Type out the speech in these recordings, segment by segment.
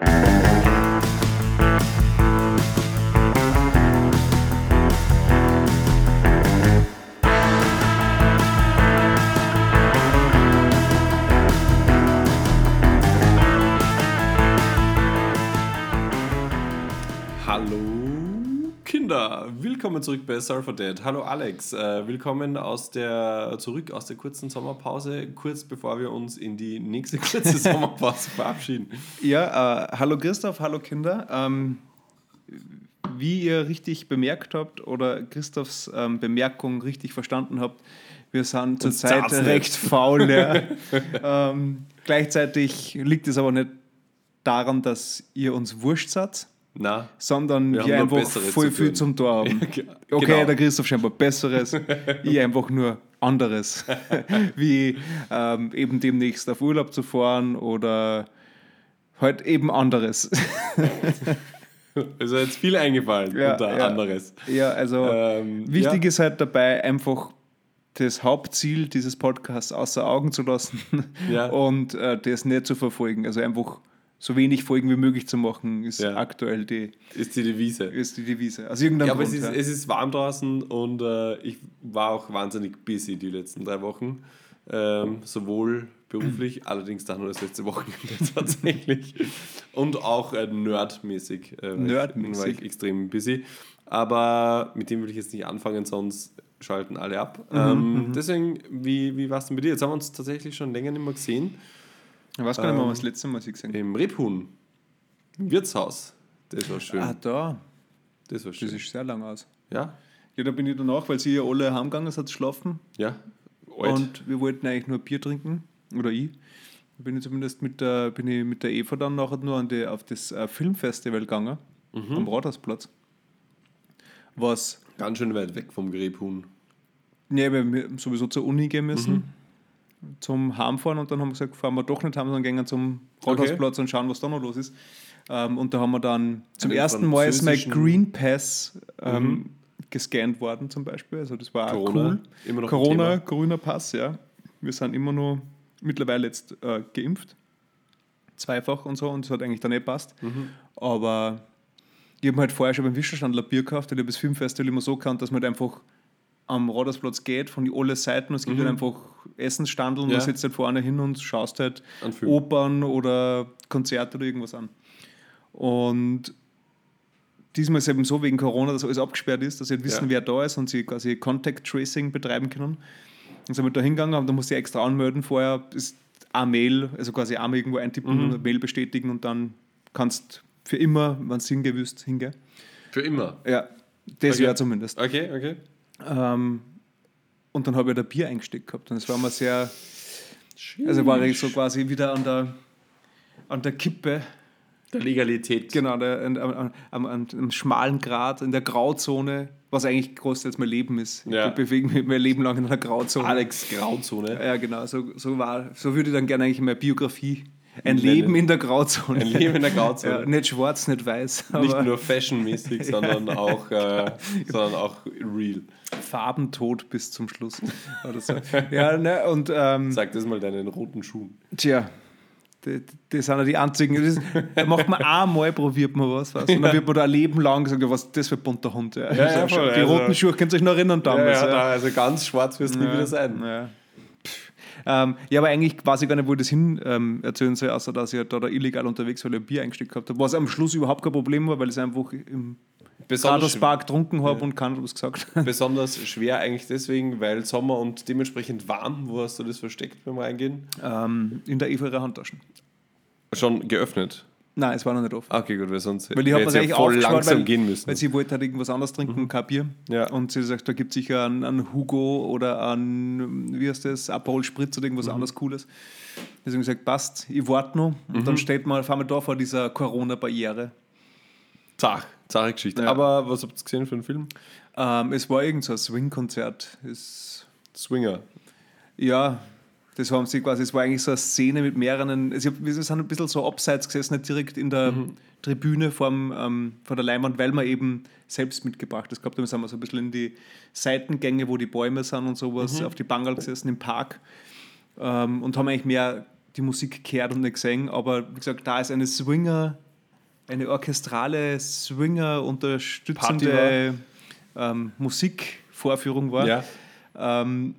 Hallo willkommen zurück bei Surf for Dead. Hallo Alex, äh, willkommen aus der, zurück aus der kurzen Sommerpause, kurz bevor wir uns in die nächste kurze Sommerpause verabschieden. Ja, äh, hallo Christoph, hallo Kinder. Ähm, wie ihr richtig bemerkt habt oder Christophs ähm, Bemerkung richtig verstanden habt, wir sind zurzeit recht faul. Ja. ähm, gleichzeitig liegt es aber nicht daran, dass ihr uns wurscht seid, Na, sondern Wir wir, einfach voll zu viel zum Tor haben. ge- Okay, genau. der Christoph scheinbar Besseres, ich einfach nur anderes. Wie ähm, eben demnächst auf Urlaub zu fahren oder halt eben anderes. also jetzt viel eingefallen Ja, unter ja. anderes. Ja, also Ähm, wichtig ja. ist halt dabei, einfach das Hauptziel dieses Podcasts außer Augen zu lassen Ja. und äh, das nicht zu verfolgen. Also einfach so wenig Folgen wie möglich zu machen, ist Ja. aktuell die, Ist die Devise. ist die Devise. Also irgendein Ja, aber Grund, es ist, ja. es ist warm draußen und äh, ich war auch wahnsinnig busy die letzten drei Wochen. Ähm, sowohl beruflich, allerdings dann nur das letzte Wochenende tatsächlich. Und auch äh, nerdmäßig. Äh, Nerdmäßig. War ich extrem busy. Aber mit dem will ich jetzt nicht anfangen, sonst schalten alle ab. Mhm, ähm, deswegen, wie, wie war es denn bei dir? Jetzt haben wir uns tatsächlich schon länger nicht mehr gesehen. Ich weiß gar nicht mehr, ähm, was das letzte Mal sie gesehen Im Rebhuhn, im Wirtshaus. Das war schön. Ah, da. das war schön. Das ist sehr lang aus. ja, Ja, da bin ich danach, weil sie ja alle heimgegangen sind, schlafen. ja. Alt. Und wir wollten eigentlich nur Bier trinken. Oder ich. Da bin ich zumindest mit der, bin ich mit der Eva dann nachher nur an die, auf das äh, Filmfestival gegangen. Mhm. Am Rathausplatz. Was Ganz schön weit weg vom Grebhuhn. Ja, weil wir sowieso zur Uni gehen müssen, zum Heimfahren und dann haben wir gesagt, fahren wir doch nicht heim, sondern gehen zum Rathausplatz und schauen, was da noch los ist. Ähm, und da haben wir dann zum Einen ersten Mal ist mein Green Pass ähm, gescannt worden zum Beispiel. Also das war auch Corona, cool. Corona, grüner Pass, ja. Wir sind immer noch mittlerweile jetzt äh, geimpft. Zweifach und so und das hat eigentlich dann nicht passt. Mhm. Aber ich habe halt vorher schon beim Wischenstandler Bier gekauft und ich habe das Filmfestival immer so gekannt, dass man halt einfach am Radarsplatz geht, von die alle Seiten es gibt halt einfach Essensstandel und Mhm. Ja. du sitzt halt vorne hin und schaust halt. Opern oder Konzerte oder irgendwas an. Und diesmal ist es eben so wegen Corona, dass alles abgesperrt ist, dass sie halt wissen, Ja. wer da ist und sie quasi Contact Tracing betreiben können. Und sind wir da hingegangen, aber da musst du dich extra anmelden vorher, ist eine Mail, also quasi einmal irgendwo eintippen Mhm. und eine Mail bestätigen und dann kannst für immer, wenn es hingewüsst, hingehen. Für immer. Ja, das Okay. Jahr zumindest. Okay, okay. Ähm, und dann habe ich da Bier eingesteckt gehabt und es war mir sehr, also war ich so quasi wieder an der, an der Kippe, Der Legalität. genau, der, am, am, am schmalen Grad, in der Grauzone, was eigentlich großteils mein Leben ist. Ja. Ich bewege mich mein Leben lang in einer Grauzone. Alex Grauzone. Ja, genau, so, so, war, so würde ich dann gerne eigentlich in meiner Biografie. Ein. Leben in der Grauzone. Ein Leben in der Grauzone. Ja, nicht schwarz, nicht weiß, Nicht nur fashionmäßig, sondern auch, äh, sondern auch real. farbentod bis zum Schluss. Oder so. Ja, ne, und ähm, Sag das mal deinen roten Schuhen. Tja, die, die sind ja die einzigen. Das ist, da macht man einmal, probiert man was, weißt, und dann wird man da ein Leben lang gesagt, ja, was das für ein bunter Hund. Ja, ja, Also, voll, die also- roten Schuhe, könnt ihr euch noch erinnern damals? ja, Ja, da, also ganz schwarz wirst du nie wieder sein. Ja. Ähm, ja, aber eigentlich weiß ich gar nicht, wo ich das hin ähm, erzählen soll, außer dass ich halt da, da illegal unterwegs war, weil ich ein Bier eingesteckt gehabt habe. Was am Schluss überhaupt kein Problem war, weil ich es einfach im Besonders, Raderspark getrunken habe und keiner was gesagt. besonders schwer eigentlich deswegen, weil Sommer und dementsprechend warm. Wo hast du das versteckt beim Reingehen? ähm, in der ihrer Handtaschen. Schon geöffnet. Nein, es war noch nicht offen. Okay, gut, weil sonst Weil ich hätte mir ja voll langsam weil, gehen müssen. Weil sie wollte halt irgendwas anderes trinken, kein Bier. Ja. Und sie sagt, da gibt es sicher einen, einen Hugo oder einen, wie heißt das, Aperol Spritz oder irgendwas anderes Cooles. Deswegen gesagt, passt, ich warte noch. Und dann steht mal, fahren wir da vor dieser Corona-Barriere. Zach, zache Geschichte. Ja. Aber was habt ihr gesehen für einen Film? Ähm, es war irgend so ein Swing-Konzert. Swinger. Ja, das haben sie quasi, es war eigentlich so eine Szene mit mehreren, also wir sind ein bisschen so abseits gesessen, nicht direkt in der Tribüne vorm, ähm, vor der Leinwand, weil wir eben selbst mitgebracht das gehabt haben. Da sind wir so ein bisschen in die Seitengänge, wo die Bäume sind und sowas, auf die Bangal gesessen im Park ähm, und haben eigentlich mehr die Musik gehört und nicht gesehen, aber wie gesagt, da es eine eine orchestrale, Swinger unterstützende ähm, Musikvorführung war, Ja. ähm,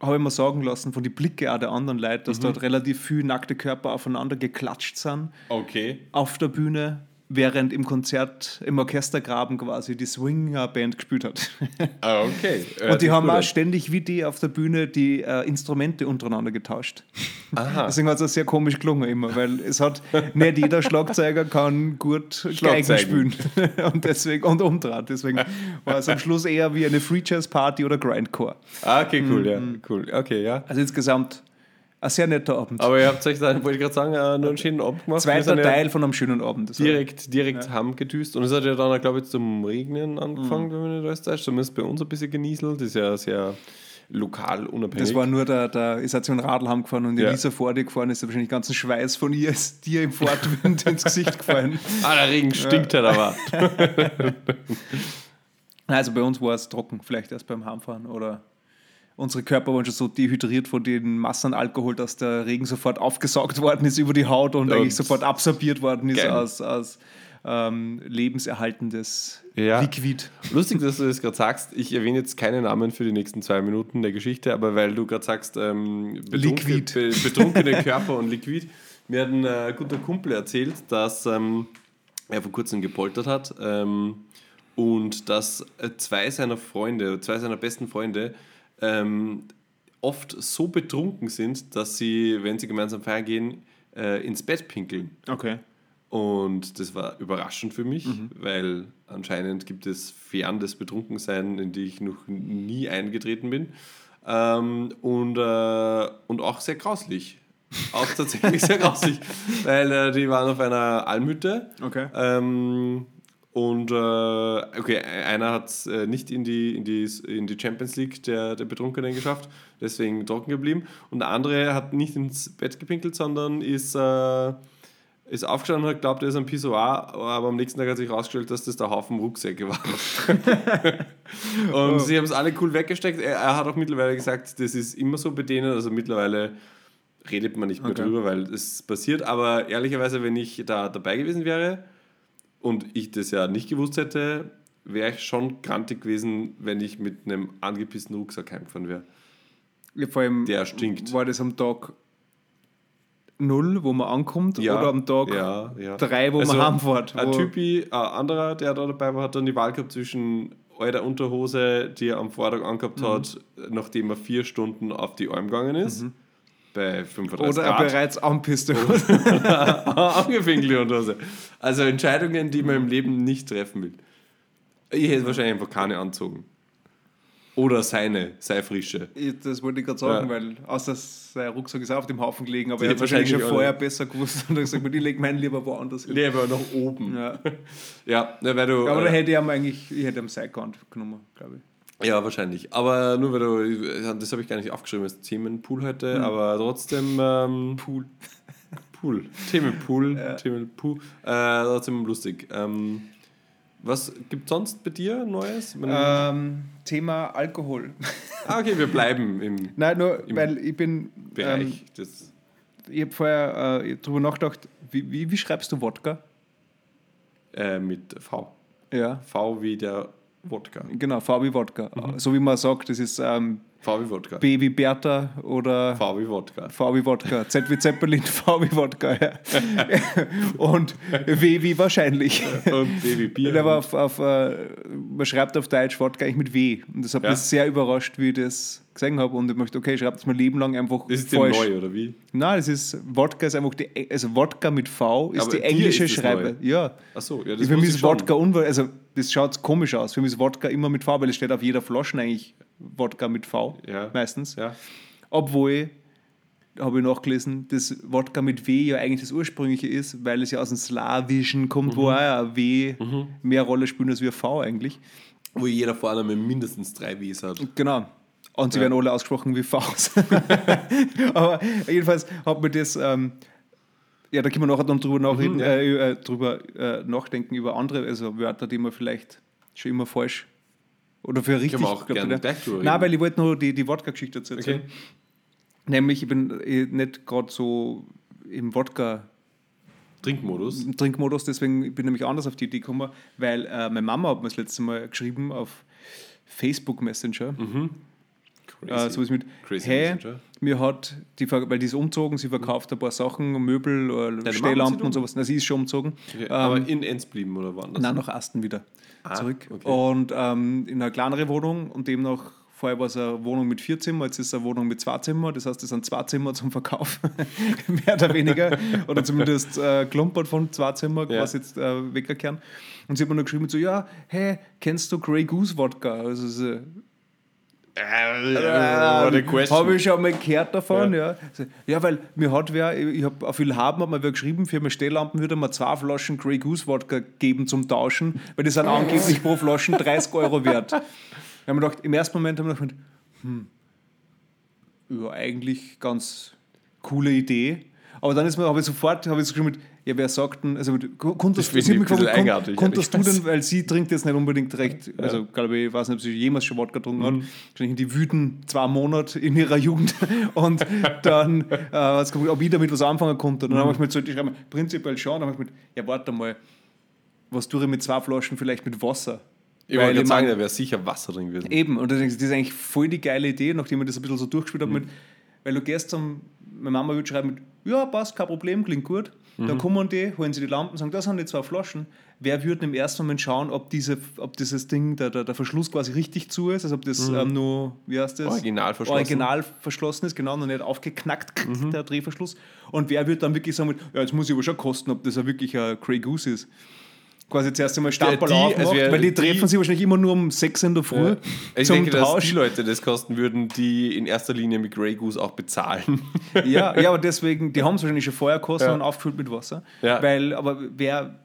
habe ich mir sagen lassen von den Blicken auch der anderen Leute, dass dort relativ viele nackte Körper aufeinander geklatscht sind. Okay. auf der Bühne, während im Konzert im Orchestergraben quasi die Swinger-Band gespielt hat. Ah, okay. Und die haben auch ständig wie die auf der Bühne die äh, Instrumente untereinander getauscht. Aha. Deswegen hat es sehr komisch gelungen immer, weil es hat nicht jeder Schlagzeuger kann gut Geigen spielen und deswegen und umdreht. Deswegen war es am Schluss eher wie eine Free Jazz Party oder Grindcore. Ah, okay, cool, ja. Cool. Okay, ja. Also insgesamt ein sehr netter Abend. Aber ihr habt euch dann, wollte ich gerade sagen, äh, nur einen schönen Abend gemacht. Zweiter ja Teil von einem schönen Abend. Direkt, direkt haben gedüst. Und es hat ja dann, glaube ich, zum Regnen angefangen, Mhm. wenn man nicht alles täuscht. Zumindest bei uns ein bisschen genieselt. Das ist ja sehr lokal unabhängig. Das war nur der, der ist halt so ein Radl heimgefahren und Ja. Elisa vor dir gefahren ist, da wahrscheinlich ganzen Schweiß von ihr ist dir im Fortwind ins Gesicht gefallen. ah, der Regen stinkt halt aber. Also bei uns war es trocken, vielleicht erst beim Heimfahren oder unsere Körper waren schon so dehydriert von den Massen Alkohol, dass der Regen sofort aufgesaugt worden ist über die Haut und, Und- eigentlich sofort absorbiert worden ist Geil. als, als ähm, lebenserhaltendes Ja. Liquid. Lustig, dass du das gerade sagst. Ich erwähne jetzt keine Namen für die nächsten zwei Minuten der Geschichte, aber weil du gerade sagst, ähm, betrunken-. Be betrunkene Körper und Liquid. Mir hat ein äh, guter Kumpel erzählt, dass ähm, er vor kurzem gepoltert hat ähm, und dass äh, zwei seiner Freunde, zwei seiner besten Freunde, ähm, oft so betrunken sind, dass sie, wenn sie gemeinsam feiern gehen, äh, ins Bett pinkeln. Okay. Und das war überraschend für mich, weil anscheinend gibt es fern des Betrunkensein, in die ich noch nie eingetreten bin. Ähm, und, äh, und auch sehr grauslich. Auch tatsächlich sehr grauslich, weil äh, die waren auf einer Almhütte. Okay. Ähm, und äh, okay, einer hat es äh, nicht in die, in, die, in die Champions League der, der Betrunkenen geschafft, deswegen trocken geblieben. Und der andere hat nicht ins Bett gepinkelt, sondern ist, äh, ist aufgestanden und hat glaubt, er ist ein Pissoir, aber am nächsten Tag hat sich herausgestellt, dass das der Haufen Rucksäcke war. und sie haben es alle cool weggesteckt. Er, er hat auch mittlerweile gesagt, das ist immer so bei denen, also mittlerweile redet man nicht mehr Okay. drüber, weil es passiert. Aber ehrlicherweise, wenn ich da dabei gewesen wäre und ich das ja nicht gewusst hätte, wäre ich schon grantig gewesen, wenn ich mit einem angepissten Rucksack heimgefahren wäre. Ja, vor allem Der stinkt. war das am Tag null, wo man ankommt, Ja, oder am Tag ja, ja. drei, wo Also, man heimfährt. Ein Typi, ein anderer, der da dabei war, hat dann die Wahl gehabt zwischen alter Unterhose, die er am Vortag angehabt Mhm. hat, nachdem er vier Stunden auf die Alm gegangen ist. Bei 35 Oder Grad. bereits anpisste. Angepinkelte Unterhose. Also Entscheidungen, die man im Leben nicht treffen will. Ich hätte wahrscheinlich einfach keine anzogen. Oder seine, sei frische. Das wollte ich gerade sagen, Ja. weil außer sein Rucksack ist auf dem Haufen gelegen, aber Die er hat wahrscheinlich schon vorher besser gewusst und hat gesagt, ich lege meinen lieber woanders hin. Leber nach oben. Ja. Ja, weil du. Aber da äh, hätte ich ihm eigentlich, ich hätte ihm Sidecount genommen, glaube ich. Ja, wahrscheinlich. Aber nur weil du, das habe ich gar nicht aufgeschrieben als Themenpool heute, aber trotzdem ähm, Pool. Pool. Themenpool. Themenpool. Äh, trotzdem lustig. Ähm, was gibt sonst bei dir Neues? Ähm, Thema Alkohol. ah, okay, wir bleiben im Nein, nur Im weil ich bin, ähm, Bereich des. ich habe vorher äh, drüber nachgedacht, wie, wie, wie schreibst du Wodka? Äh, mit V. Ja. V wie der Wodka. Genau, wie Wodka. Mhm. So wie man sagt, das ist ähm, wie Wodka. B wie Bertha oder wie Wodka. Wie Wodka, Z wie Zeppelin, wie Wodka. Ja. Und W wie wahrscheinlich. Und B wie Bier. Aber auf, auf, äh, man schreibt auf Deutsch Wodka eigentlich mit W. Und das hat Ja. mich sehr überrascht, wie das gesehen habe. Und ich möchte, okay, ich schreibe das mein Leben lang einfach das ist falsch. neu, oder wie? Nein, das ist, Wodka ist einfach die, also Wodka mit V ist Aber die englische ist Schreibe. neu. Ja. Achso, ja, das Für wusste mich ich ist. Wodka unwahr, also das schaut komisch aus. Für mich ist Wodka immer mit V, weil es steht auf jeder Flasche eigentlich Wodka mit V Ja. meistens. Ja. Obwohl, habe ich nachgelesen, das Wodka mit W ja eigentlich das ursprüngliche ist, weil es ja aus dem Slawischen kommt, Mhm. wo auch ein W mehr Rolle spielt als wie ein V eigentlich. Wo jeder Vorname mindestens drei Ws hat. Genau. Und sie Ja. werden alle ausgesprochen wie Vs. Aber jedenfalls hat mir das, ähm, ja, da können wir nachher dann drüber, nachreden, Mhm, ja. äh, äh, drüber äh, nachdenken über andere, also Wörter, die man vielleicht schon immer falsch oder für richtig wir auch glaubt, gerne gleich drüber Nein, weil ich wollte nur die, die Wodka-Geschichte dazu erzählen. Nämlich, ich bin äh, nicht gerade so im Wodka Trinkmodus. Trinkmodus, deswegen bin ich nämlich anders auf die Idee gekommen, weil äh, meine Mama hat mir das letzte Mal geschrieben auf Facebook Messenger. Crazy. Äh, so ist mit, Crazy hey, Messenger. mir hat, die, weil die ist umgezogen, sie verkauft ein paar Sachen, Möbel, äh, Mama Stehlampen und sowas. Na, sie ist schon umgezogen. Okay, Ähm, aber in Enns blieben oder woanders? Nein, nach Asten wieder zurück. okay. Und ähm, in eine kleinere Wohnung und demnach, vorher war es eine Wohnung mit vier Zimmern, jetzt ist es eine Wohnung mit zwei Zimmern. Das heißt, es sind zwei Zimmer zum Verkauf, mehr oder weniger. Oder zumindest äh, klumpert von zwei Zimmern, Ja. was jetzt äh, weggekehren. Und sie hat mir noch geschrieben, so, ja, hey, kennst du Grey Goose Wodka? Also, so, Äh, what a question. Habe ich schon mal gehört davon, Ja. ja. Ja, weil mir hat wer, ich habe auf viel haben, hat mir wer geschrieben, für meine Stehlampen würde man zwei Flaschen Grey Goose Wodka geben zum Tauschen, weil die sind angeblich pro Flaschen 30 Euro wert. Da haben wir gedacht, im ersten Moment haben wir gedacht, hm, ja, eigentlich ganz coole Idee. Aber dann ist mir, habe ich sofort, habe ich so geschrieben, mit, ja, wer sagt denn, also konntest, Das sie ich mich ein bisschen gefragt, kon- konntest du denn, weil sie trinkt jetzt nicht unbedingt recht, also glaube ich, ich weiß nicht, ob sie jemals schon Wodka getrunken hat, wahrscheinlich in die wüden zwei Monate in ihrer Jugend und dann, äh, ob ich damit was anfangen konnte. Und dann habe ich mir so geschrieben, prinzipiell schon, dann habe ich mir ja, warte mal, was tue ich mit zwei Flaschen vielleicht mit Wasser? Ich wollte gerade ich sagen, da wäre sicher Wasser drin gewesen. Eben, und ich, das ist eigentlich voll die geile Idee, nachdem ich das ein bisschen so durchgespielt habe, mit, weil du gehst zum, meine Mama würde schreiben mit, ja, passt, kein Problem, klingt gut. Dann kommen die, holen sie die Lampen, sagen, das sind die zwei Flaschen. Wer würde im ersten Moment schauen, ob, diese, ob dieses Ding, der, der, der Verschluss quasi richtig zu ist, also ob das ähm, nur, wie heißt das? Original verschlossen. Original verschlossen ist, genau, noch nicht aufgeknackt, der Drehverschluss. Und wer wird dann wirklich sagen, ja, jetzt muss ich aber schon kosten, ob das ja wirklich ein Grey Goose ist. Quasi zuerst einmal Stapel die- aufmacht, also wer- weil die die- treffen sich wahrscheinlich immer nur um 6 in der Früh Ich zum denke, dass Tausch. die Leute das kosten würden, die in erster Linie mit Grey Goose auch bezahlen. Ja, ja, aber deswegen, die haben es wahrscheinlich schon vorher gekostet Ja. und aufgefüllt mit Wasser. Ja. Weil, aber wer,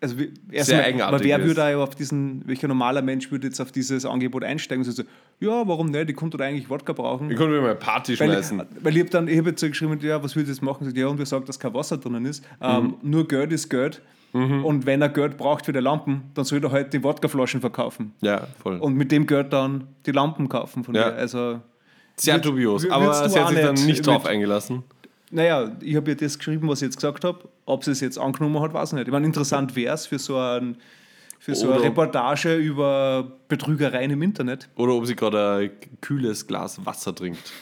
also wie- erst Sehr eigenartig aber wer ist. würde auf diesen, welcher normaler Mensch würde jetzt auf dieses Angebot einsteigen und sagen so, ja, warum nicht, ich konnte doch eigentlich Wodka brauchen. Ich konnte mir mal Party schmeißen. weil ich habe dann, ich habe jetzt so geschrieben, ja, was würdet ihr jetzt machen? Ja, und wir sagen, dass kein Wasser drinnen ist. Ähm, Mhm. nur Geld ist Geld. Und wenn er Geld braucht für die Lampen, dann soll er halt die Wodkaflaschen verkaufen. ja, voll. Und mit dem Geld dann die Lampen kaufen von Ja. mir. Also, Sehr Würd- dubios. Aber sie hat sich dann nicht drauf mit- eingelassen. Naja, ich habe ja das geschrieben, was ich jetzt gesagt habe. Ob sie es jetzt angenommen hat, weiß ich nicht. Ich meine, interessant wäre es für so, ein, für so eine Oder- Reportage über Betrügereien im Internet. Oder ob sie gerade ein kühles Glas Wasser trinkt.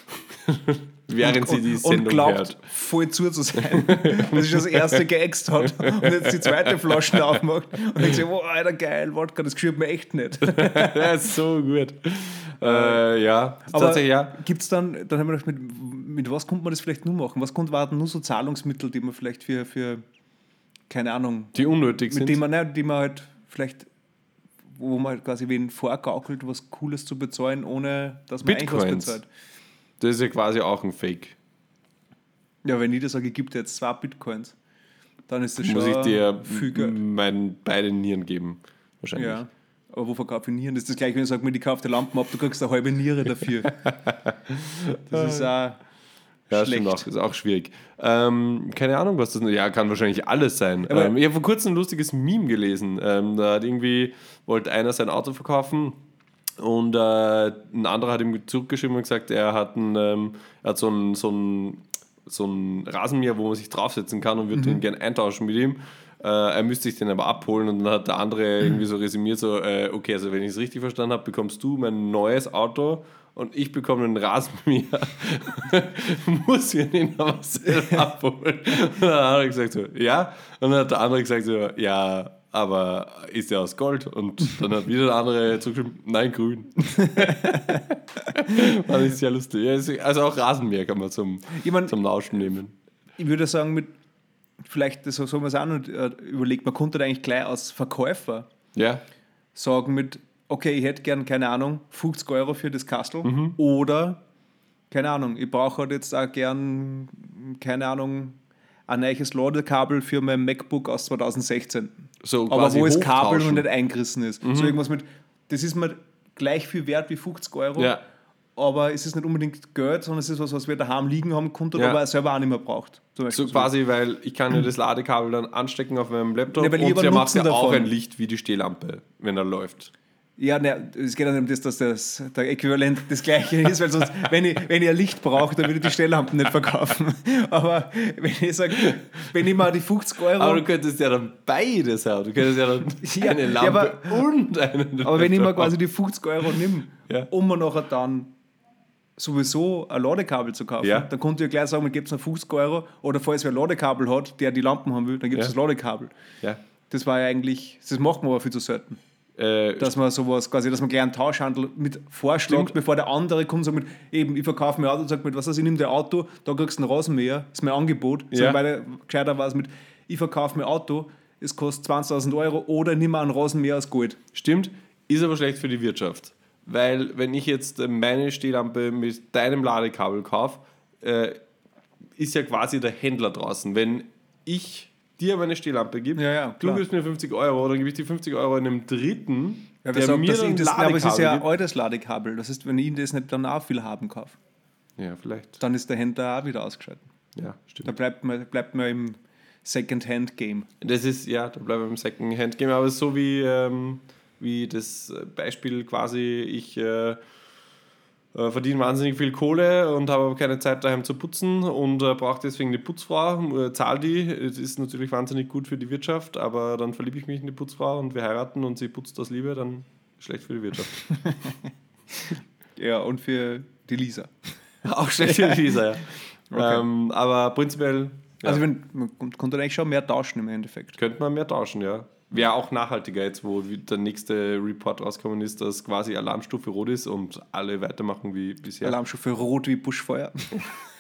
Während sie die und Sendung glaubt, hört. voll zu zu sein, dass ich das erste geäxt hat und jetzt die zweite Flasche aufmacht und denkt sich, oh, Alter, geil, Wodka, das geschieht mir echt nicht. ja, ist so gut. Äh, ja, Aber tatsächlich ja. gibt es dann, dann haben wir gedacht, mit, mit was konnte man das vielleicht nur machen? Was konnte, waren nur so Zahlungsmittel, die man vielleicht für, für keine Ahnung, Die unnötig mit sind. denen man, ne, die man halt vielleicht, wo man halt quasi wen vorgaukelt, was Cooles zu bezahlen, ohne dass man eigentlich was Bitcoins. bezahlt. Das ist ja quasi auch ein Fake. Ja, wenn ich dir sage, ich gebe dir jetzt zwei Bitcoins, dann ist das Muss schon ich dir meinen beide Nieren geben. Wahrscheinlich. Ja. Aber wo verkaufe ich Nieren? Das ist das gleiche, wenn ich sage, mir die kauft die Lampen ab, du kriegst eine halbe Niere dafür. Das ist auch Ja, schlecht. stimmt auch. Ist auch schwierig. Ähm, keine Ahnung, was das Ja, kann wahrscheinlich alles sein. Ähm, ich habe vor kurzem ein lustiges Meme gelesen. Ähm, da hat irgendwie, wollte einer sein Auto verkaufen und äh, ein anderer hat ihm zurückgeschrieben und gesagt, er hat, ein, ähm, er hat so ein, so ein so ein Rasenmäher, wo man sich draufsetzen kann und würde ihn gerne eintauschen mit ihm. Äh, er müsste sich den aber abholen und dann hat der andere irgendwie so resümiert, so, äh, okay, also wenn ich es richtig verstanden habe, bekommst du mein neues Auto und ich bekomme einen Rasenmäher. Muss mir den aber selber abholen. Und dann hat er gesagt so, ja. Und dann hat der andere gesagt so, ja, aber ist der aus Gold? Und dann hat wieder der andere zurückgeschrieben, nein, grün. Sehr lustig. Ja, ist- Also auch Rasenmäher kann man zum, Ich mein- zum Lauschen nehmen. Ich würde sagen, mit vielleicht, das so soll man es auch noch äh, überlegt, man konnte eigentlich gleich als Verkäufer Ja, sagen mit, okay, ich hätte gern, keine Ahnung, 50 Euro für das Kastel Mhm. oder, keine Ahnung, ich brauche halt jetzt auch gern, keine Ahnung, ein neues Ladekabel für mein MacBook aus 2016. so Aber wo das Kabel noch nicht eingerissen ist. So irgendwas mit, das ist mir gleich viel wert wie 50 Euro, Ja. aber es ist nicht unbedingt Geld, sondern es ist was, was wir daheim liegen haben konnten, Ja. aber er selber auch nicht mehr braucht. So quasi, weil ich kann ja das Ladekabel dann anstecken auf meinem Laptop Ja, und der macht ja auch davon. ein Licht wie die Stehlampe, wenn er läuft. Ja, ne, es geht ja nicht um das, dass das der Äquivalent das gleiche ist, weil sonst, wenn ich, wenn ich ein Licht brauche, dann würde ich die Stelllampen nicht verkaufen. Aber wenn ich sage, wenn ich mal die 50 Euro. Aber du könntest ja dann beides haben. Du könntest ja dann Ja, eine ja, Lampe aber- und einen. Aber wenn ich mir quasi die 50 Euro nehme, Ja. um mir nachher dann sowieso ein Ladekabel zu kaufen, Ja. dann konnte ich ja gleich sagen, man gibt es noch 50 Euro oder falls wer ein Ladekabel hat, der die Lampen haben will, dann gibt es Ja. das Ladekabel. Ja. Das war ja eigentlich, das macht man aber viel zu selten. Äh, Dass man sowas quasi, dass man gleich einen Tauschhandel mit vorschlägt, bevor der andere kommt und sagt mit, eben, ich verkaufe mir ein Auto sagt mit, was weiß ich, nehme dir ein Auto, da kriegst du einen Rasenmäher, ist mein Angebot. Ja. Weil der gescheiter war es mit, ich verkaufe mir ein Auto, es kostet 20.000 Euro oder nimm einen Rasenmäher aus Gold. Stimmt, ist aber schlecht für die Wirtschaft. Weil, wenn ich jetzt äh, meine Stehlampe mit deinem Ladekabel kaufe, äh, ist ja quasi der Händler draußen. Wenn ich dir meine Stehlampe gebe, Ja, ja, du gibst mir 50 Euro, dann gebe ich die 50 Euro einem Dritten, Ja, der sagt, mir dann das, Ladekabel aber es ist ja gibt. altes Ladekabel. Das heißt, wenn ich das nicht dann auch viel haben kaufe, Ja, vielleicht. dann ist der Händler auch wieder ausgeschaltet. Ja, stimmt. Da bleibt man, bleibt man im Second-Hand-Game. Das ist, ja, da bleiben wir im Second-Hand-Game, aber so wie, ähm, wie das Beispiel quasi, ich äh, äh, verdiene wahnsinnig viel Kohle und habe aber keine Zeit daheim zu putzen und äh, brauche deswegen eine Putzfrau, äh, zahl die. Das ist natürlich wahnsinnig gut für die Wirtschaft, aber dann verliebe ich mich in die Putzfrau und wir heiraten und sie putzt aus Liebe, dann schlecht für die Wirtschaft. Ja, und für die Lisa. Auch schlecht für die Lisa, ja. Okay. Ähm, aber prinzipiell ja, Also wenn, man konnte eigentlich schon mehr tauschen im Endeffekt. könnte man mehr tauschen, ja. Wäre auch nachhaltiger jetzt, wo der nächste Report rausgekommen ist, dass quasi Alarmstufe rot ist und alle weitermachen wie bisher. Alarmstufe rot wie Buschfeuer.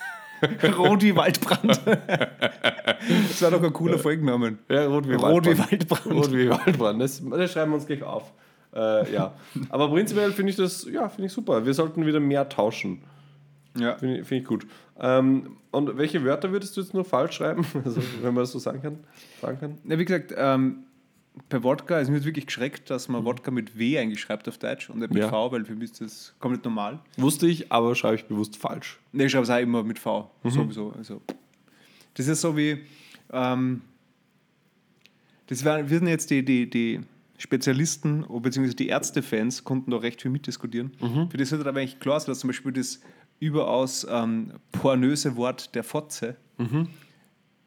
rot wie Waldbrand. das war doch ein cooler Folgenname. Ja, rot wie Rot wie Waldbrand. Waldbrand. Rot wie Waldbrand. Das, das schreiben wir uns gleich auf. Äh, ja. Aber prinzipiell finde ich das, ja, finde ich super. Wir sollten wieder mehr tauschen. Ja. Finde ich, finde ich gut. Ähm, und welche Wörter würdest du jetzt nur falsch schreiben? Also, wenn man das so sagen kann. Sagen kann. Ja, wie gesagt, ähm, bei Wodka ist mir jetzt wirklich geschreckt, dass man Wodka mit W eigentlich schreibt auf Deutsch und nicht mit Ja. V, weil für mich ist das komplett normal. Wusste ich, aber schreibe ich bewusst falsch. Ne, ich schreibe es auch immer mit V, sowieso. Also, das ist so wie, ähm, das werden, würden jetzt die, die, die Spezialisten beziehungsweise die Ärztefans konnten da recht viel mitdiskutieren. Für das wird aber eigentlich klar sein, dass zum Beispiel das überaus ähm, pornöse Wort der Fotze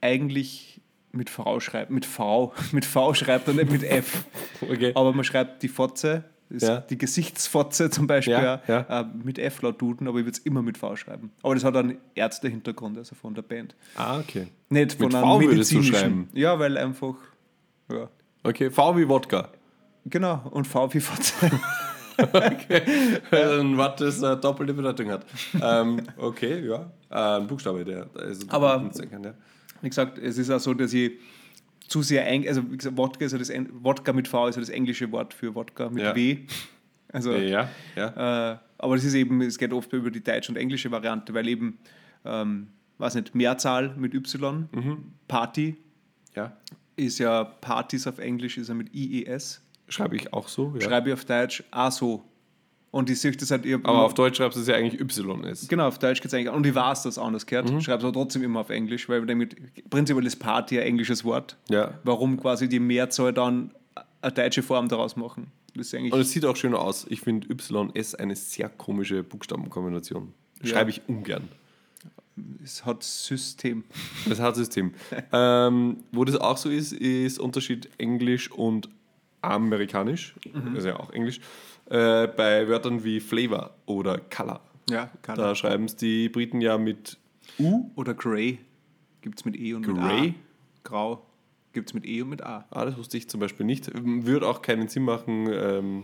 eigentlich mit V schreibt, mit V, mit V schreibt und nicht mit F. Okay. Aber man schreibt die Fotze, Ja. die Gesichtsfotze zum Beispiel, Ja, ja. Äh, mit F laut Duden, aber ich würde es immer mit V schreiben. Aber das hat einen Ärztehintergrund, also von der Band. Ah, okay. Nicht von Mit einem V würdest du medizinischen. schreiben? Ja, weil einfach, ja, Okay, V wie Wodka. genau, und V wie Fotze. Ein Wort, das eine doppelte Bedeutung hat. ähm, okay, ja. Äh, ein Buchstabe, der ist Aber- kann, ja. Wie gesagt, es ist auch so, dass ich zu sehr, eng, also wie gesagt, Wodka, ist ja das, Wodka mit V ist ja das englische Wort für Wodka mit Ja. W. Also, Ja, ja. Äh, aber das ist eben, es geht oft über die deutsche und englische Variante, weil eben, ähm, weiß nicht, Mehrzahl mit Y, Party ja. ist ja Partys auf Englisch, ist ja mit IES. Schreibe ich auch so. Ja. Schreibe ich auf Deutsch auch so. Und ich sehe das halt, ich aber auf Deutsch schreibst du es ja eigentlich YS. Genau, auf Deutsch geht es eigentlich. Und ich weiß, dass es anders gehört. Mhm. Schreibe es aber trotzdem immer auf Englisch, weil damit prinzipiell ist Party ein englisches Wort. Ja. Warum quasi die Mehrzahl dann eine deutsche Form daraus machen? Das ist eigentlich. Und es sieht auch schöner aus. Ich finde YS eine sehr komische Buchstabenkombination. Ja. Schreibe ich ungern. es hat System. Das hat System. ähm, wo das auch so ist, ist Unterschied Englisch und Amerikanisch, also ja auch Englisch, äh, bei Wörtern wie Flavor oder Color. Ja, kann Da schreiben es die Briten ja mit U. Oder Grey gibt es mit E und mit Grey? A. Grau gibt es mit E und mit A. Ah, das wusste ich zum Beispiel nicht. Würde auch keinen Sinn machen ähm,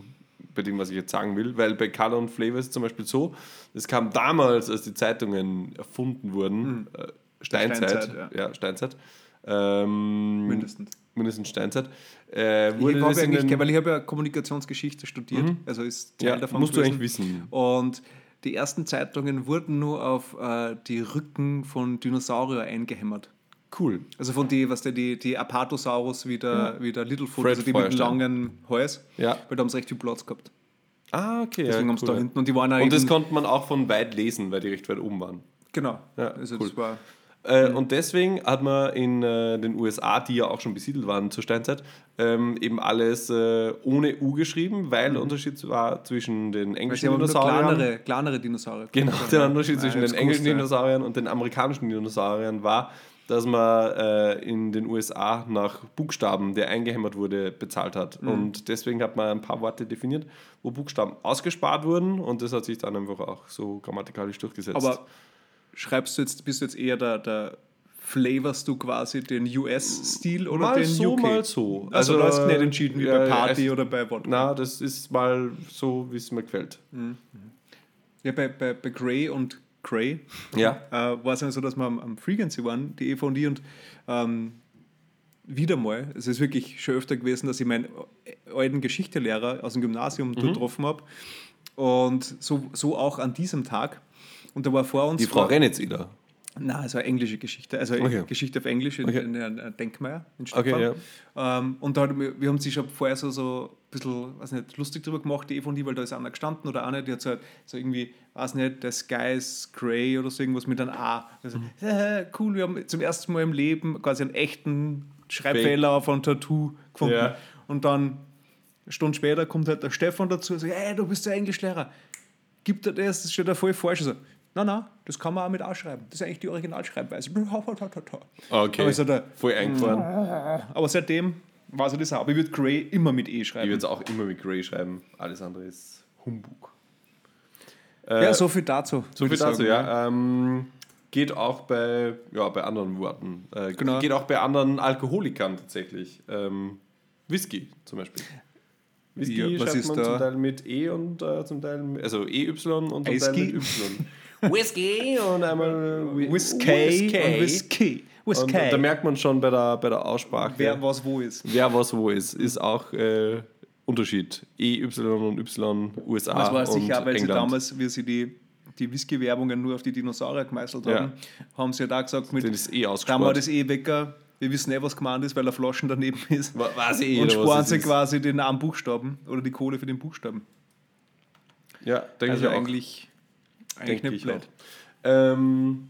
bei dem, was ich jetzt sagen will, weil bei Color und Flavor ist es zum Beispiel so, das kam damals, als die Zeitungen erfunden wurden, äh, Steinzeit, Steinzeit, ja. Steinzeit, ähm, Mindestens. mindestens Steinzeit, äh, Ich wurde hab das in eigentlich, weil ich habe ja Kommunikationsgeschichte studiert, also ist Teil ja, davon musst du gewesen. eigentlich wissen. Und die ersten Zeitungen wurden nur auf äh, die Rücken von Dinosaurier eingehämmert. Cool. Also von die, was der, die, die Apatosaurus wie der, wie der Littlefoot, Fred also die mit dem Feuerstein. langen Hals, Ja. weil da haben sie recht viel Platz gehabt. Ah, okay. Deswegen ja, haben sie cool. da hinten und die waren Und das konnte man auch von weit lesen, weil die recht weit oben waren. Genau. Ja, also cool. das war Äh, Mhm. Und deswegen hat man in äh, den USA, die ja auch schon besiedelt waren zur Steinzeit, ähm, eben alles äh, ohne U geschrieben, weil der Unterschied war zwischen den Mhm. Englischen Dinosauriern. kleinere, kleinere Dinosaurier. Genau, der. Unterschied zwischen den englischen. Dinosauriern und den amerikanischen Dinosauriern war, dass man äh, in den USA nach Buchstaben, der eingehämmert wurde, bezahlt hat. Mhm. Und deswegen hat man ein paar Worte definiert, wo Buchstaben ausgespart wurden und das hat sich dann einfach auch so grammatikalisch durchgesetzt. Aber schreibst du jetzt, bist du jetzt eher der, der flavorst du quasi den US-Stil oder mal den so, UK? mal so. Also, du hast nicht entschieden wie ja, bei Party es- oder bei Wodka. Na, das ist mal so, wie es mir gefällt. Ja, bei, bei, bei Grey und Grey Ja. äh, war es ja so, dass wir am, am Frequency waren, die Eva und ich, und ähm, wieder mal, es ist wirklich schon öfter gewesen, dass ich meinen alten Geschichtelehrer aus dem Gymnasium Mhm. getroffen habe. Und so, so auch an diesem Tag. Und da war vor uns. Die Frau wieder. Nein, es war englische Geschichte, also Okay. Geschichte auf Englisch in, Okay. in, in Denkmeier in Okay, Stefan. ähm, und da wir wir haben sich schon vorher so, so ein bisschen, weiß nicht, lustig drüber gemacht, die Eva und die, weil da ist einer gestanden oder eine, die hat so, halt so irgendwie, weiß nicht, der Sky is grey oder so irgendwas mit einem A. Also, Mhm. äh, cool, wir haben zum ersten Mal im Leben quasi einen echten Schreibfehler auf ein Tattoo gefunden. Ja. Und dann, eine Stunde später, kommt halt der Stefan dazu und sagt, hey, du bist der Englischlehrer gibt er das, das steht da voll falsch. Also, nein, nein, das kann man auch mit ausschreiben. Das ist eigentlich die Originalschreibweise. Okay. Aber, ist er da, Voll eingefahren. aber seitdem weiß er das auch. Aber ich würde Grey immer mit E Ich schreiben. würde es auch immer mit Grey schreiben. Alles andere ist Humbug. ja, so viel dazu. So viel ich dazu, sagen, ja. Ähm, geht auch bei, ja, bei anderen Worten. Äh, Genau. Geht auch bei anderen Alkoholikern tatsächlich. Ähm, Whisky zum Beispiel. Whisky Ja, was schreibt ist man da? zum Teil mit E und äh, zum Teil, mit- also EY und zum Teil Whisky? mit Y. Whisky und einmal Whi- Whisky und Whisky. Und Whisky. da merkt man schon bei der, bei der Aussprache, Wer was wo ist. wer was wo ist. Ist auch äh, Unterschied. EY und Y, USA Das war und sicher, weil sie England. damals, wie sie die, die Whisky-Werbungen nur auf die Dinosaurier gemeißelt Ja. haben, haben sie ja da gesagt, mit, ist eh da ausgespart. war das eh Wecker. Wir wissen eh, was gemeint ist, weil er Flaschen daneben ist. Weiß eh und sparen das sie quasi den armen Buchstaben oder die Kohle für den Buchstaben. Ja, denke Also ich auch. eigentlich Denke nicht ich auch. Ähm,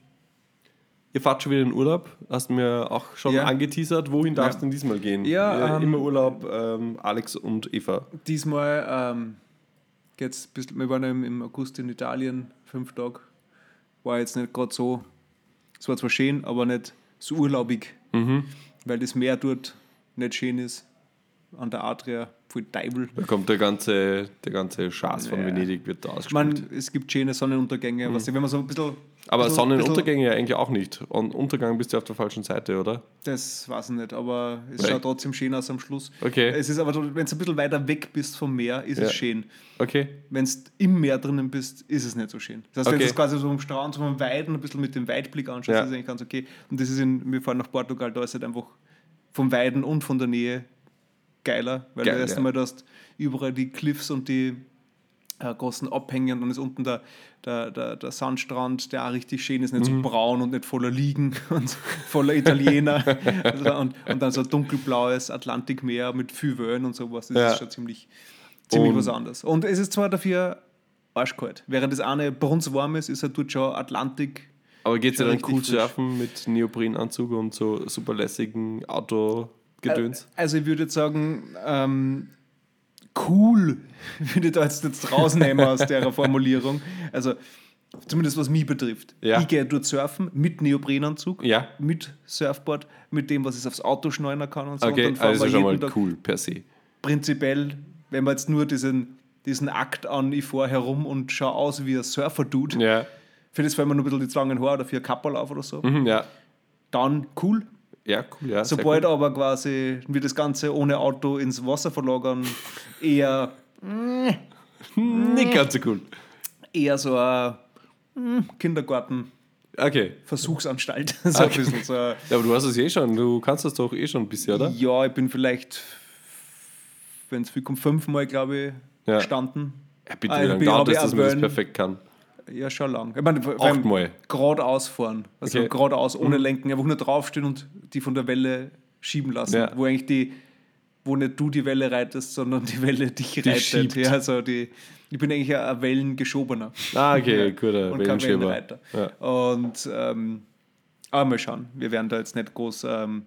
ihr fahrt schon wieder in Urlaub, hast mir auch schon Ja. angeteasert. Wohin darf es Ja. denn diesmal gehen? Ja, Äh, ähm, immer Urlaub, ähm, Alex und Eva. Diesmal ähm, geht's bis, wir waren im, im August in Italien, fünf Tage. War jetzt nicht gerade so, es war zwar schön, aber nicht so urlaubig, Mhm. weil das Meer dort nicht schön ist. An der Adria, voll Teufel. Da kommt der ganze, der ganze Schatz von Ja. Venedig wird da Ich ausgespielt. meine, es gibt schöne Sonnenuntergänge, was, wenn man so ein bisschen. Mhm. Aber bisschen- Sonnenuntergänge ja eigentlich auch nicht. Und Untergang bist du auf der falschen Seite, oder? Das weiß ich nicht, aber es Weil- schaut trotzdem schön aus am Schluss. Okay. Es ist aber, wenn du ein bisschen weiter weg bist vom Meer, ist Ja. es schön. Okay. wenn du im Meer drinnen bist, ist es nicht so schön. Das heißt, wenn Okay. du es quasi so am Strand, so am Weiden, ein bisschen mit dem Weitblick anschaust, Ja. ist es eigentlich ganz okay. Und das ist in, wir fahren nach Portugal, da ist halt einfach vom Weiden und von der Nähe geiler, weil Geil, du erst ja. einmal hast überall die Cliffs und die äh, großen Abhänge und dann ist unten der, der, der, der Sandstrand, der auch richtig schön ist, nicht Mhm. so braun und nicht voller Liegen und voller Italiener und, und dann so dunkelblaues Atlantikmeer mit viel Wellen und sowas, das Ja. ist schon ziemlich, ziemlich Und- was anderes. Und es ist zwar dafür arschkalt, während das eine brunzwarm ist, ist halt dort schon Atlantik Aber geht es ja dann cool frisch. surfen mit Neoprenanzug und so super lässigen Autogedöns? Also ich würde jetzt sagen, ähm, cool würde ich da jetzt, jetzt rausnehmen aus der Formulierung. Also zumindest was mich betrifft. Ja. Ich gehe dort surfen mit Neoprenanzug, Ja. mit Surfboard, mit dem, was ich aufs Auto schneiden kann und so. und Okay, fahren also schon mal jeden Tag cool per se. prinzipiell, wenn man jetzt nur diesen, diesen Akt an, ich fahre herum und schaue aus wie ein Surfer-Dude, Ja. für das, wenn man nur ein bisschen die langen Haare oder für ein Kappel auf oder so, Mhm, ja. dann cool. Ja, cool, ja. Sobald cool. aber quasi wir das Ganze ohne Auto ins Wasser verlagern, eher, Nicht ganz so cool. eher so ein mm, Kindergarten-Versuchsanstalt. Okay. so ein Okay. so. Ja, aber du hast es eh schon. Du kannst das doch eh schon ein bisschen, oder? Ja, ich bin vielleicht, wenn es viel kommt, fünfmal, glaube ich, Ja. gestanden. Ja, bitte, Ah, wie lange dauert das, dass man das perfekt kann? Ja, schon lang. Ich meine, Achtmal. Geradeaus fahren. Also Okay. Mhm. geradeaus ohne Lenken, einfach nur draufstehen und die von der Welle schieben lassen. Ja. Wo eigentlich die, wo nicht du die Welle reitest, sondern die Welle dich reitet. schiebt. Ja, also die, ich bin eigentlich ein Wellengeschobener. Ah, okay, guter und. Wellenreiter. Ja. Und ähm, Aber mal schauen. Wir werden da jetzt nicht groß, ähm,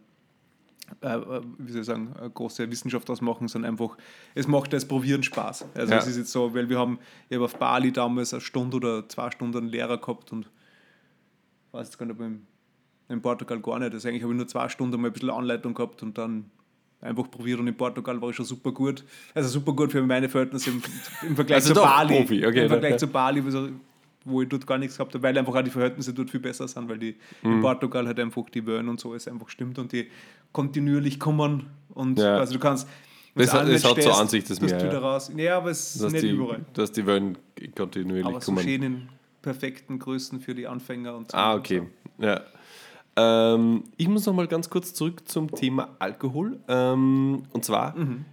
äh, äh, wie soll ich sagen, eine große Wissenschaft draus machen, sondern einfach, es macht das Probieren Spaß. Also Ja. es ist jetzt so, weil wir haben, ich habe auf Bali damals eine Stunde oder zwei Stunden einen Lehrer gehabt und ich weiß jetzt gar nicht, ob im, in Portugal gar nicht. Also eigentlich habe ich nur zwei Stunden mal ein bisschen Anleitung gehabt und dann einfach probiert und in Portugal war ich schon super gut. Also super gut für meine Verhältnisse im, im Vergleich Also zu Bali. Profi, okay, Im Vergleich ja. zu Bali, wo so- wo ich dort gar nichts gehabt habe, weil einfach auch die Verhältnisse dort viel besser sind, weil die Mhm. in Portugal halt einfach die Wellen und so alles einfach stimmt und die kontinuierlich kommen und Ja. also du kannst Das hat- das hat so stehst, an sich das du ja. raus. Ja, aber es ist Dass nicht die, überall. dass die Wellen kontinuierlich Aber so kommen. schön in perfekten Größen für die Anfänger und so. Ah, okay. Ja. Ähm, ich muss noch mal ganz kurz zurück zum Thema Alkohol. Ähm, und zwar Mhm.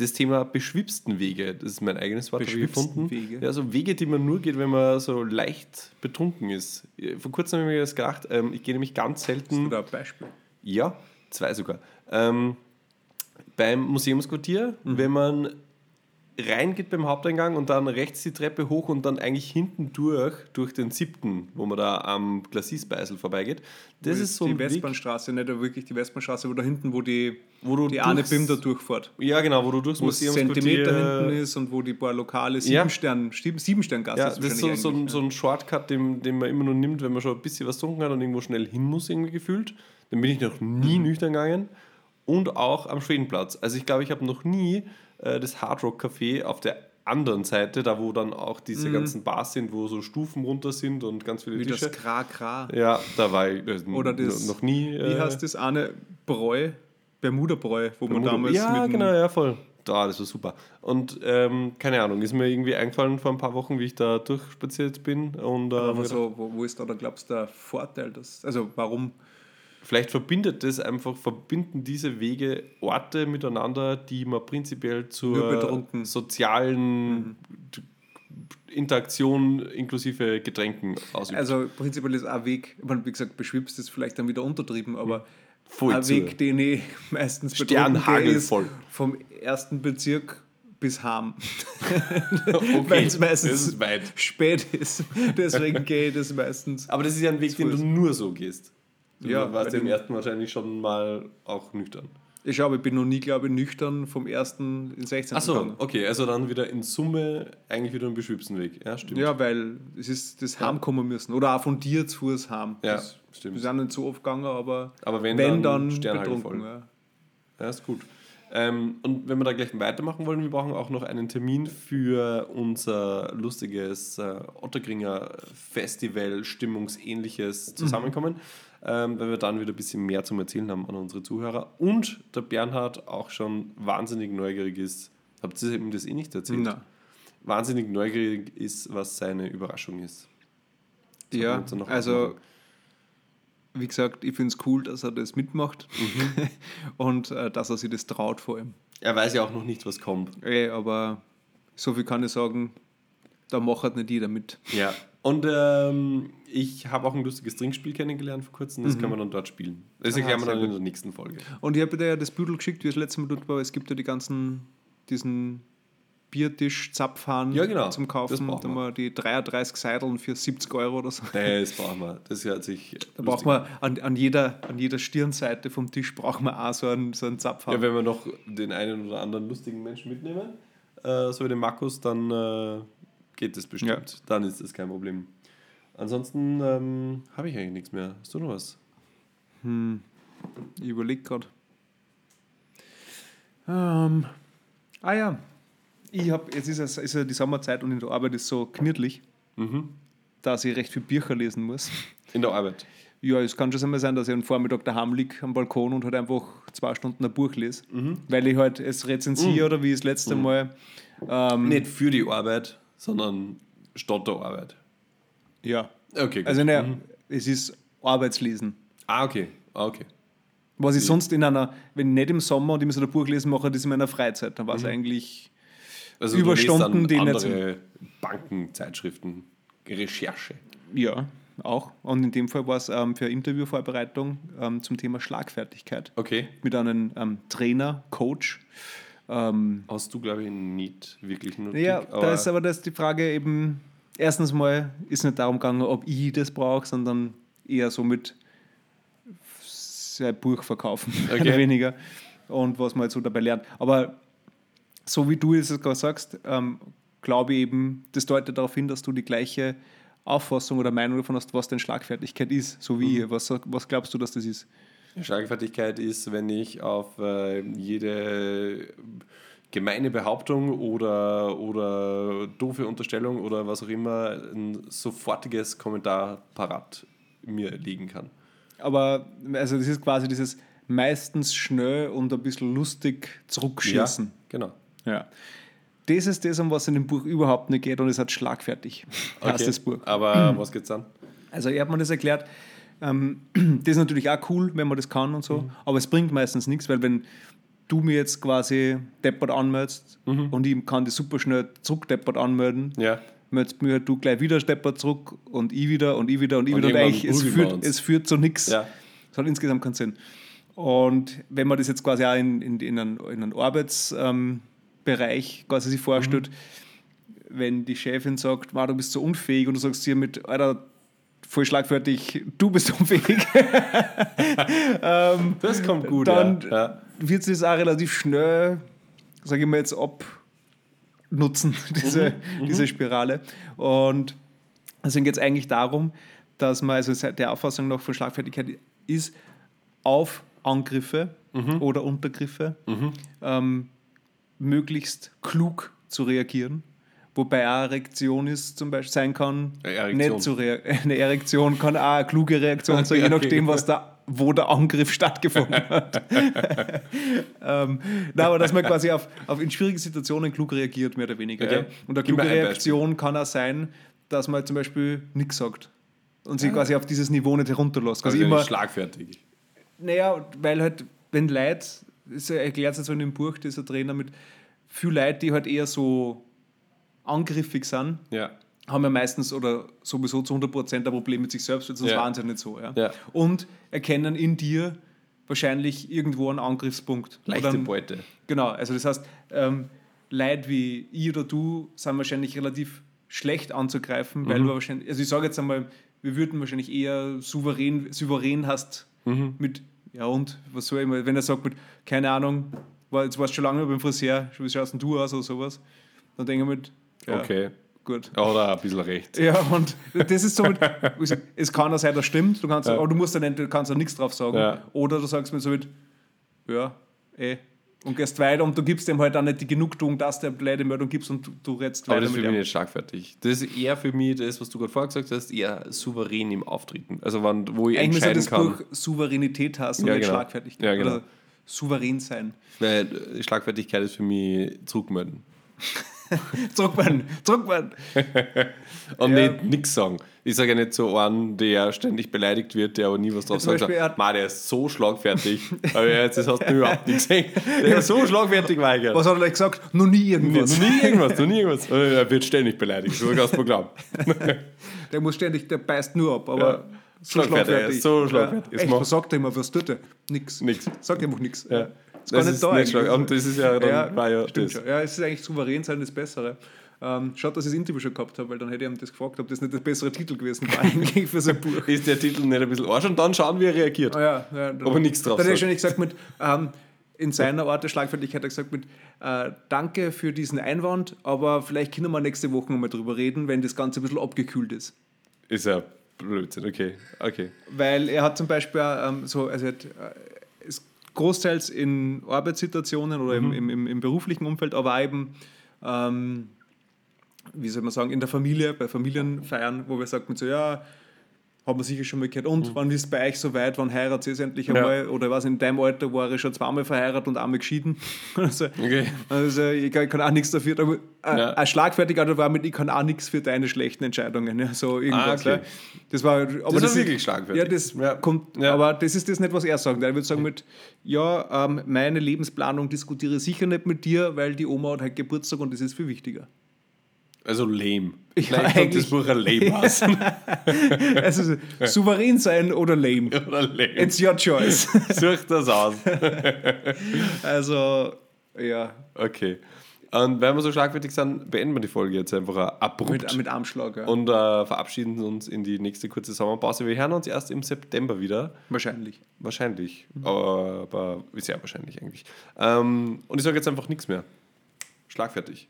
Das Thema beschwipsten Wege. Das ist mein eigenes Wort gefunden. Wege? Ja, so Wege, die man nur geht, wenn man so leicht betrunken ist. Vor kurzem habe ich mir das gedacht, ähm, ich gehe nämlich ganz selten. Oder ein Beispiel. Ja, zwei sogar. Ähm, beim Museumsquartier, Mhm. wenn man reingeht beim Haupteingang und dann rechts die Treppe hoch und dann eigentlich hinten durch, durch den siebten, wo man da am Glacis-Beisel vorbeigeht. Das ist so die ein Weg, Westbahnstraße, nicht wirklich die Westbahnstraße, wo da hinten, wo die, wo du die durchs- Bim da durchfährt. Ja, genau, wo du durchs Wo Museumsquartier... Zentimeter hinten ist und wo die paar Lokale Ja. sieben Stern, sieben, sieben Sterngasse Ja, das ist so, so, ein, so ein Shortcut, den, den man immer nur nimmt, wenn man schon ein bisschen was getrunken hat und irgendwo schnell hin muss, irgendwie gefühlt. Dann bin ich noch nie Mhm. nüchtern gegangen. Und auch am Schwedenplatz. Also ich glaube, ich habe noch nie äh, das Hard Rock Café auf der anderen Seite, da wo dann auch diese ganzen Bars sind, wo so Stufen runter sind und ganz viele Mhm. Wie Tische. das Kra Kra. ja, da war ich äh, Oder das- noch nie. Wie heißt das eine Bräu? Bermuda-Bräu, wo man Bermuda- damals ja, genau, ja, voll. Da, das war super. Und ähm, keine Ahnung, ist mir irgendwie eingefallen vor ein paar Wochen, wie ich da durchspaziert bin. Und, äh, Aber so, wo, wo ist da, da glaubst du, der Vorteil? Dass, also warum? Vielleicht verbindet das einfach, verbinden diese Wege Orte miteinander, die man prinzipiell zur sozialen Interaktion inklusive Getränken ausübt. Also prinzipiell ist ein Weg, meine, wie gesagt, beschwipst ist vielleicht dann wieder untertrieben, aber Voll ein zu. Weg, den ich meistens Sternhagel ist voll. vom ersten Bezirk bis Ham. okay, Weil es meistens das ist weit. spät ist. Deswegen gehe ich das meistens. Aber das ist ja ein Weg, den du nur so gehst. Du Ja, warst ja im dem- ersten wahrscheinlich schon mal auch nüchtern. Ich glaube, ich bin noch nie, glaube ich, nüchtern vom ersten in 16. Achso, okay, also dann wieder in Summe eigentlich wieder ein beschwipsen Weg. Ja, stimmt. Ja, weil es ist das Heim kommen müssen. Oder auch von dir zu Fuß Heim. Ja, Das, stimmt. Wir sind nicht so oft gegangen, aber, Aber wenn, wenn, dann, dann, betrunken. Ja. Ja, ist gut. Ähm, und wenn wir da gleich weitermachen wollen, wir brauchen auch noch einen Termin für unser lustiges äh, Ottergringer Festival, stimmungsähnliches Zusammenkommen, ähm, weil wir dann wieder ein bisschen mehr zum Erzählen haben an unsere Zuhörer. Und der Bernhard auch schon wahnsinnig neugierig ist. Habt ihr ihm das eh nicht erzählt? Na. Wahnsinnig neugierig ist, was seine Überraschung ist. Das Ja, also ausmachen. Wie gesagt, ich finde es cool, dass er das mitmacht Mhm. und äh, dass er sich das traut vor allem. Er weiß ja auch noch nicht, was kommt. Ey, aber so viel kann ich sagen, da macht nicht jeder mit. Ja. Und ähm, ich habe auch ein lustiges Trinkspiel kennengelernt vor kurzem, das können wir dann dort spielen. Das Aha, erklären wir dann in gut. der nächsten Folge. Und ich habe dir ja das Büdel geschickt, wie es letztes Mal dort war. Es gibt ja die ganzen, diesen Biertisch, Zapfhahn Ja, genau. zum Kaufen. Da wir die 33 Seideln für 70 Euro oder so. Das brauchen wir. Das hört sich. Da braucht man an, an, jeder, an jeder Stirnseite vom Tisch braucht man auch so einen, so einen Zapfhahn. Ja, wenn wir noch den einen oder anderen lustigen Menschen mitnehmen, äh, so wie den Markus, dann äh, geht das bestimmt. Dann ist das kein Problem. Ansonsten ähm, habe ich eigentlich nichts mehr. Hast du noch was? Ich überlege gerade. Ähm, ah ja, ich habe, jetzt ist, es, ist ja die Sommerzeit und in der Arbeit ist so gemütlich, Mhm. dass ich recht viel Bücher lesen muss. In der Arbeit. Ja, es kann schon einmal sein, dass ich am Vormittag daheim liege am Balkon und halt einfach zwei Stunden ein Buch lese, Mhm. weil ich halt es rezensiere oder wie das letzte Mal. Ähm, Nicht für die Arbeit, sondern statt der Arbeit. Ja, Okay, gut. also ne, es ist Arbeitslesen. Ah, okay. Ah, okay. Was ich sonst in einer, wenn nicht im Sommer und ich muss ein Buch lesen mache, das in meiner Freizeit. Dann war es eigentlich Also Überstunden, die andere Bankenzeitschriften, Recherche. Ja, auch. Und in dem Fall war es ähm, für Interviewvorbereitung ähm, zum Thema Schlagfertigkeit Okay. mit einem ähm, Trainer, Coach. Ähm, Hast du, glaube ich, nicht wirklich notiert. ja, da ist aber das die Frage eben, erstens mal ist nicht darum gegangen, ob ich das brauche, sondern eher so mit, sein Buch verkaufen, Okay. weniger. Und was man halt so dabei lernt. Aber so wie du es gerade sagst, ähm, glaube ich eben, das deutet darauf hin, dass du die gleiche Auffassung oder Meinung davon hast, was denn Schlagfertigkeit ist, so wie ich. Was, was glaubst du, dass das ist? Schlagfertigkeit ist, wenn ich auf äh, jede gemeine Behauptung oder, oder doofe Unterstellung oder was auch immer ein sofortiges Kommentar parat mir legen kann. Aber also das ist quasi dieses meistens schnell und ein bisschen lustig zurückschießen. genau. Ja. Das ist das, um was in dem Buch überhaupt nicht geht und es hat schlagfertig. Heißt das Buch. Aber was geht's an? Also er hat mir das erklärt. Ähm, das ist natürlich auch cool, wenn man das kann und so, aber es bringt meistens nichts, weil wenn du mir jetzt quasi deppert anmeldest und ich kann das super schnell zurückdeppert anmelden, Ja. meldest mir du gleich wieder deppert zurück und ich wieder und ich wieder und ich Und wieder und eigentlich, es führt, es führt zu nichts. Ja. Das hat insgesamt keinen Sinn. Und wenn man das jetzt quasi auch in, in, in einen, in einen Arbeitsbereich ähm, Bereich quasi sich vorstellt, wenn die Chefin sagt, "Ma, du bist so unfähig und du sagst ihr mit, Alter, voll schlagfertig, du bist unfähig, ähm, Das kommt gut, dann ja. ja. wird sie das auch relativ schnell, sage ich mal jetzt, abnutzen, diese, Mhm, diese Spirale. Und deswegen geht es eigentlich darum, dass man, also seit der Auffassung noch von Schlagfertigkeit ist, auf Angriffe Mhm. oder Untergriffe ähm, möglichst klug zu reagieren. Wobei eine Reaktion ist, zum Beispiel sein kann, Eine Erektion. nicht zu eine Erektion kann auch eine kluge Reaktion sein, je nachdem, was da, wo der Angriff stattgefunden hat. ähm, na, aber dass man quasi auf, auf in schwierigen Situationen klug reagiert, mehr oder weniger. Okay. Ja. Und eine kluge Reaktion kann auch sein, dass man zum Beispiel nichts sagt und sich quasi auf dieses Niveau nicht herunterlässt. Also immer, schlagfertig. naja, weil halt, wenn Leute, das erklärt es so in dem Buch, dieser Trainer mit viel Leute, die halt eher so angriffig sind, Ja. haben ja meistens oder sowieso zu 100% ein Problem mit sich selbst, weil sonst Ja. waren sie ja nicht so. Ja. Ja. Und erkennen in dir wahrscheinlich irgendwo einen Angriffspunkt. Leichte einen- Beute. Genau, also das heißt, ähm, Leute wie ich oder du sind wahrscheinlich relativ schlecht anzugreifen, Mhm. weil wir wahrscheinlich, also ich sage jetzt einmal, wir würden wahrscheinlich eher souverän, souverän hast Mhm. mit, ja und, was soll ich mal, wenn er sagt mit, keine Ahnung, war, jetzt warst du schon lange beim Friseur, wie schaust denn du aus oder sowas, dann denke ich mit, ja, Okay. gut. Oder ein bisschen recht. Ja, und das ist so mit, gesagt, es kann auch sein, das stimmt, du kannst, aber du musst dann, du kannst da nichts drauf sagen. Ja. Oder du sagst mir so mit, ja, eh, und gehst weiter und du gibst dem halt auch nicht die Genugtuung, dass der blöde Meldung gibst und du, du Aber weiter das ist für mich nicht schlagfertig. Das ist eher für mich das, was du gerade vorher gesagt hast, eher souverän im Auftreten. Also wann, wo ich Eigentlich entscheiden das kann. Buch Souveränität heißen Ja, und nicht genau. Schlagfertigkeit. Ja, genau. Oder souverän sein. Weil Schlagfertigkeit ist für mich zurückmelden. Zurückwenden, zurückwenden. Und Ja. nicht nichts sagen. Ich sage ja nicht so einen, der ständig beleidigt wird, der aber nie was drauf sagt. Beispiel, er Ma, der ist so schlagfertig. aber jetzt das hast du überhaupt nicht gesehen. Der ist so schlagfertig, Weiger. Was hat er gesagt? Noch nie irgendwas. Noch nie irgendwas, noch nie irgendwas. Er wird ständig beleidigt, so kannst du mir glauben. Der muss ständig, der beißt nur ab, aber Ja. Schlagfertig, er ist so schlagfertig. Ja. Echt, was sagt er immer? Was tut er? Nix. Nix. Sagt einfach nichts. Ja. Ist gar nicht da Und das ist ja dann Ja, war ja stimmt das. schon. Ja, es ist eigentlich souverän sein das Bessere. Ähm, schaut, dass ich das Interview schon gehabt habe, weil dann hätte ich ihm das gefragt, ob das nicht der bessere Titel gewesen war eigentlich für sein Buch. Ist der Titel nicht ein bisschen Arsch und dann schauen, wie er reagiert. Ah ja, ja, dann, Aber nichts drauf Dann hätte ich schon gesagt mit, ähm, in seiner Art der Schlagfertigkeit hat er gesagt mit, äh, danke für diesen Einwand, aber vielleicht können wir nächste Woche nochmal drüber reden, wenn das Ganze ein bisschen abgekühlt ist. Ist ja Blödsinn, okay. okay. Weil er hat zum Beispiel ähm, so, also er hat, äh, ist großteils in Arbeitssituationen oder im, im, im, im beruflichen Umfeld, aber eben, ähm, wie soll man sagen, in der Familie, bei Familienfeiern, wo wir sagt mit so, ja, hat man sicher schon mal gehört, und wann ist es bei euch so weit, wann heiratet ihr es endlich Ja. einmal? Oder was in deinem Alter war ich schon zweimal verheiratet und einmal geschieden. Also, Okay. also ich kann, ich kann auch nichts dafür. Aber, äh, Ja. Ein Schlagfertiger war mit, ich kann auch nichts für deine schlechten Entscheidungen. Ja, so irgendwas. Ah, okay. Das war, aber ist wirklich schlagfertig. Ja, das Ja. kommt, aber das ist das nicht, was er sagt. Er würde sagen mit, ja, ähm, meine Lebensplanung diskutiere ich sicher nicht mit dir, weil die Oma hat halt Geburtstag und das ist viel wichtiger. Also lame. Ja, Vielleicht kommt eigentlich- das Buch ein lame heißen. Also souverän sein oder lame. Oder lame. It's your choice. Such das aus. Also, ja. Okay. Und wenn wir so schlagfertig sind, beenden wir die Folge jetzt einfach abrupt. Mit, mit Armschlag, ja. Und äh, verabschieden uns in die nächste kurze Sommerpause. Wir hören uns erst im September wieder. Wahrscheinlich. Wahrscheinlich. Aber, aber sehr wahrscheinlich eigentlich. Ähm, und ich sage jetzt einfach nichts mehr. Schlagfertig.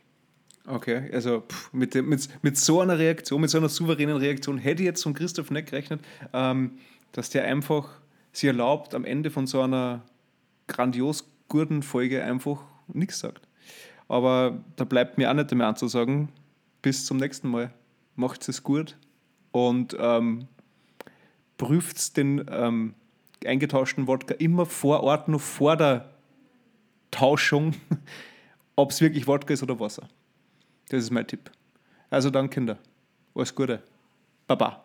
Okay, also pff, mit, dem, mit, mit so einer Reaktion, mit so einer souveränen Reaktion hätte ich jetzt von Christoph nicht gerechnet, ähm, dass der einfach sich erlaubt, am Ende von so einer grandios guten Folge einfach nichts sagt. Aber da bleibt mir auch nicht mehr anzusagen. Bis zum nächsten Mal. Macht es gut und ähm, prüft den ähm, eingetauschten Wodka immer vor Ort, noch vor der Tauschung, ob es wirklich Wodka ist oder Wasser. Das ist mein Tipp. Also dann, Kinder, alles Gute. Baba.